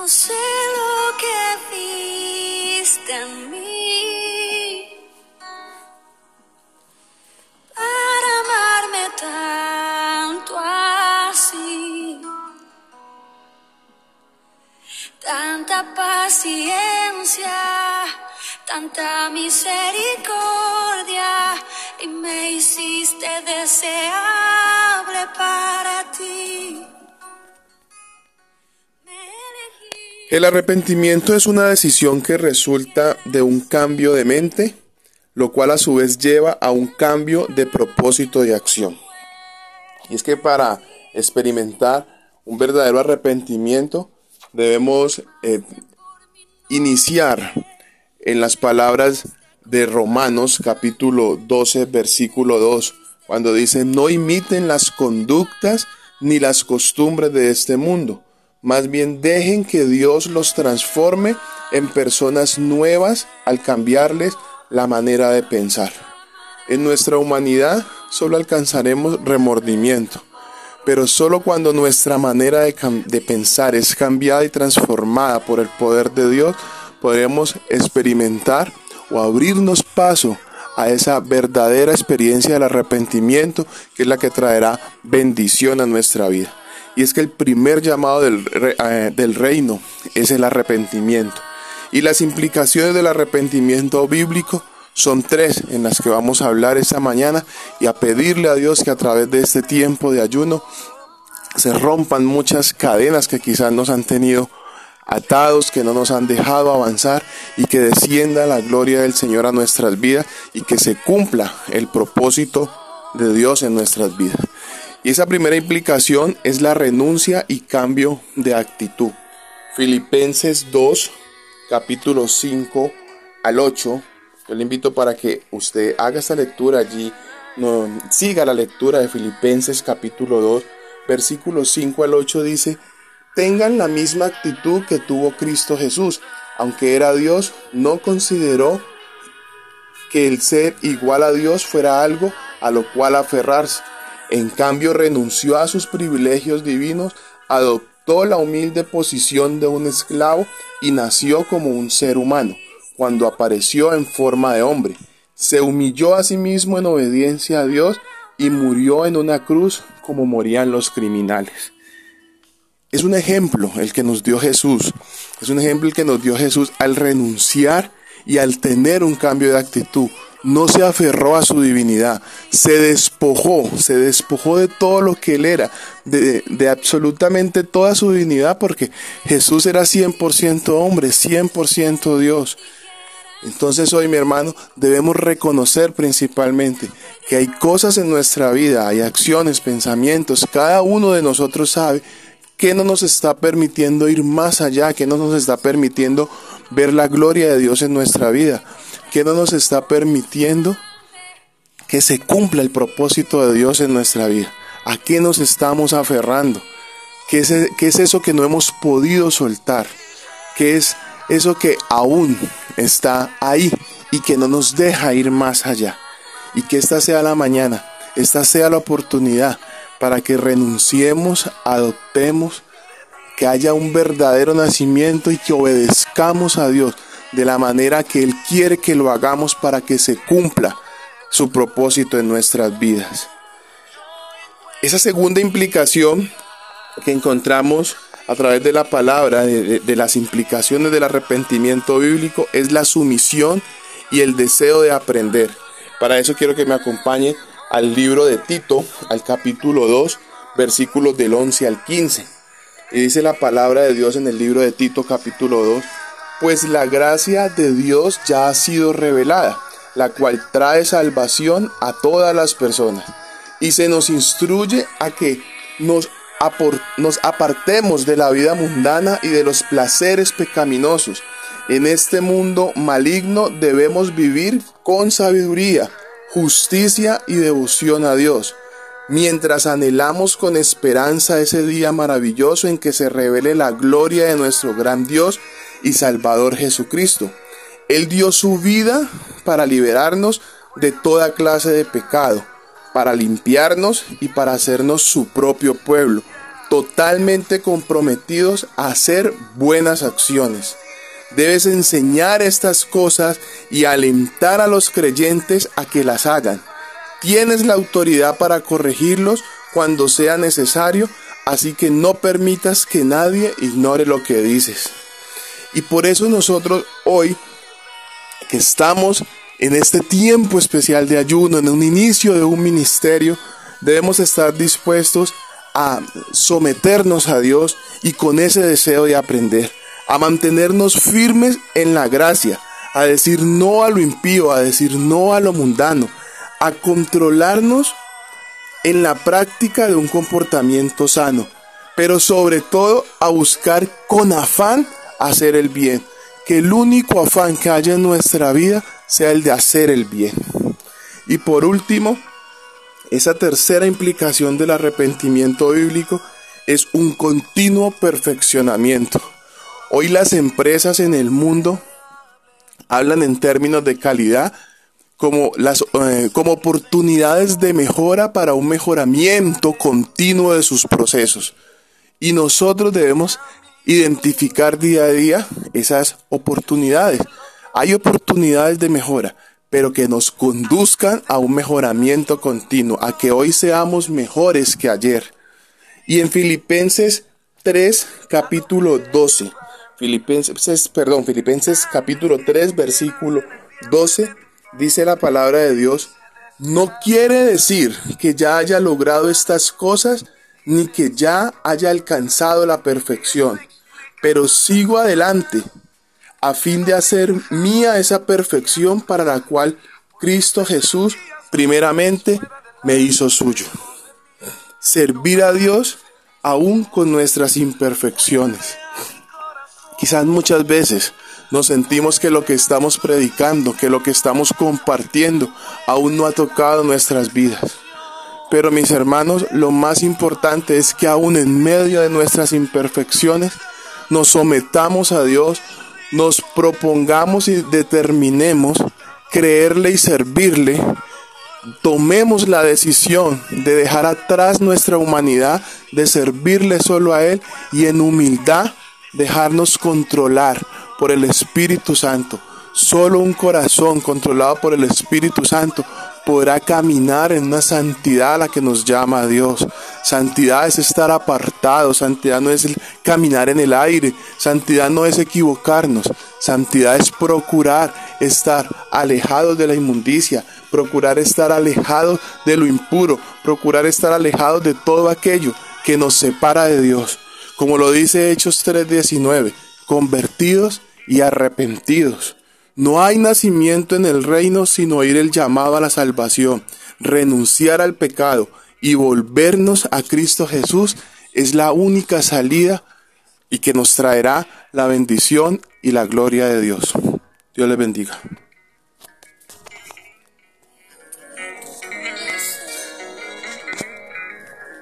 No sé lo que viste en mí para amarme tanto así. Tanta paciencia, tanta misericordia y me hiciste deseable para ti. El arrepentimiento es una decisión que resulta de un cambio de mente, lo cual a su vez lleva a un cambio de propósito de acción. Y es que para experimentar un verdadero arrepentimiento debemos eh, iniciar en las palabras de Romanos capítulo 12 versículo 2, cuando dice, no imiten las conductas ni las costumbres de este mundo más bien dejen que Dios los transforme en personas nuevas al cambiarles la manera de pensar. En nuestra humanidad solo alcanzaremos remordimiento, pero solo cuando nuestra manera de, pensar es cambiada y transformada por el poder de Dios, podremos experimentar o abrirnos paso a esa verdadera experiencia del arrepentimiento que es la que traerá bendición a nuestra vida. Y es que el primer llamado del, eh, del reino es el arrepentimiento. Y las implicaciones del arrepentimiento bíblico son tres en las que vamos a hablar esta mañana y a pedirle a Dios que a través de este tiempo de ayuno se rompan muchas cadenas que quizás nos han tenido atados, que no nos han dejado avanzar y que descienda la gloria del Señor a nuestras vidas y que se cumpla el propósito de Dios en nuestras vidas. Y esa primera implicación es la renuncia y cambio de actitud. Filipenses 2, capítulo 5 al 8. Yo le invito para que usted haga esta lectura allí, no, siga la lectura de Filipenses capítulo 2, versículos 5 al 8 dice, tengan la misma actitud que tuvo Cristo Jesús, aunque era Dios, no consideró que el ser igual a Dios fuera algo a lo cual aferrarse en cambio renunció a sus privilegios divinos, adoptó la humilde posición de un esclavo y nació como un ser humano, cuando apareció en forma de hombre. Se humilló a sí mismo en obediencia a Dios y murió en una cruz como morían los criminales. Es un ejemplo el que nos dio Jesús. Es un ejemplo el que nos dio Jesús al renunciar y al tener un cambio de actitud no se aferró a su divinidad, se despojó, se despojó de todo lo que él era, de, absolutamente toda su divinidad, porque Jesús era 100% hombre, 100% Dios. Entonces hoy, mi hermano, debemos reconocer principalmente que hay cosas en nuestra vida, hay acciones, pensamientos, cada uno de nosotros sabe que no nos está permitiendo ir más allá, que no nos está permitiendo ver la gloria de Dios en nuestra vida que no nos está permitiendo que se cumpla el propósito de Dios en nuestra vida. ¿A qué nos estamos aferrando? ¿Qué es, qué es eso que no hemos podido soltar? ¿Qué es eso que aún está ahí y que no nos deja ir más allá? Y que esta sea la mañana, esta sea la oportunidad para que renunciemos, adoptemos, que haya un verdadero nacimiento y que obedezcamos a Dios de la manera que Él quiere que lo hagamos para que se cumpla su propósito en nuestras vidas. Esa segunda implicación que encontramos a través de la palabra, de, las implicaciones del arrepentimiento bíblico, es la sumisión y el deseo de aprender. Para eso quiero que me acompañe al libro de Tito, al capítulo 2, versículos del 11 al 15. Y dice la palabra de Dios en el libro de Tito, capítulo 2, pues la gracia de Dios ya ha sido revelada, la cual trae salvación a todas las personas. Y se nos instruye a que nos, nos apartemos de la vida mundana y de los placeres pecaminosos. En este mundo maligno debemos vivir con sabiduría, justicia y devoción a Dios, mientras anhelamos con esperanza ese día maravilloso en que se revele la gloria de nuestro gran Dios y Salvador Jesucristo. Él dio su vida para liberarnos de toda clase de pecado, para limpiarnos y para hacernos su propio pueblo, totalmente comprometidos a hacer buenas acciones. Debes enseñar estas cosas y alentar a los creyentes a que las hagan. Tienes la autoridad para corregirlos cuando sea necesario, así que no permitas que nadie ignore lo que dices. Y por eso nosotros hoy, que estamos en este tiempo especial de ayuno, en un inicio de un ministerio, debemos estar dispuestos a someternos a Dios y con ese deseo de aprender a mantenernos firmes en la gracia, a decir no a lo impío, a decir no a lo mundano, a controlarnos en la práctica de un comportamiento sano, pero sobre todo a buscar con afán hacer el bien, que el único afán que haya en nuestra vida sea el de hacer el bien. Y por último, esa tercera implicación del arrepentimiento bíblico es un continuo perfeccionamiento. Hoy las empresas en el mundo hablan en términos de calidad como, las, eh, como oportunidades de mejora para un mejoramiento continuo de sus procesos. Y nosotros debemos identificar día a día esas oportunidades. Hay oportunidades de mejora, pero que nos conduzcan a un mejoramiento continuo, a que hoy seamos mejores que ayer. Y en Filipenses 3, capítulo 12, Filipenses, perdón, Filipenses capítulo 3, versículo 12, dice la palabra de Dios, no quiere decir que ya haya logrado estas cosas, ni que ya haya alcanzado la perfección, pero sigo adelante a fin de hacer mía esa perfección para la cual Cristo Jesús primeramente me hizo suyo. Servir a Dios aún con nuestras imperfecciones. Quizás muchas veces nos sentimos que lo que estamos predicando, que lo que estamos compartiendo, aún no ha tocado nuestras vidas. Pero mis hermanos, lo más importante es que aún en medio de nuestras imperfecciones, nos sometamos a Dios, nos propongamos y determinemos creerle y servirle, tomemos la decisión de dejar atrás nuestra humanidad, de servirle solo a Él y en humildad dejarnos controlar por el Espíritu Santo. Solo un corazón controlado por el Espíritu Santo podrá caminar en una santidad a la que nos llama Dios. Santidad es estar apartado, santidad no es caminar en el aire, santidad no es equivocarnos, santidad es procurar estar alejados de la inmundicia, procurar estar alejados de lo impuro, procurar estar alejados de todo aquello que nos separa de Dios como lo dice Hechos 3:19, convertidos y arrepentidos. No hay nacimiento en el reino sino oír el llamado a la salvación, renunciar al pecado y volvernos a Cristo Jesús es la única salida y que nos traerá la bendición y la gloria de Dios. Dios les bendiga.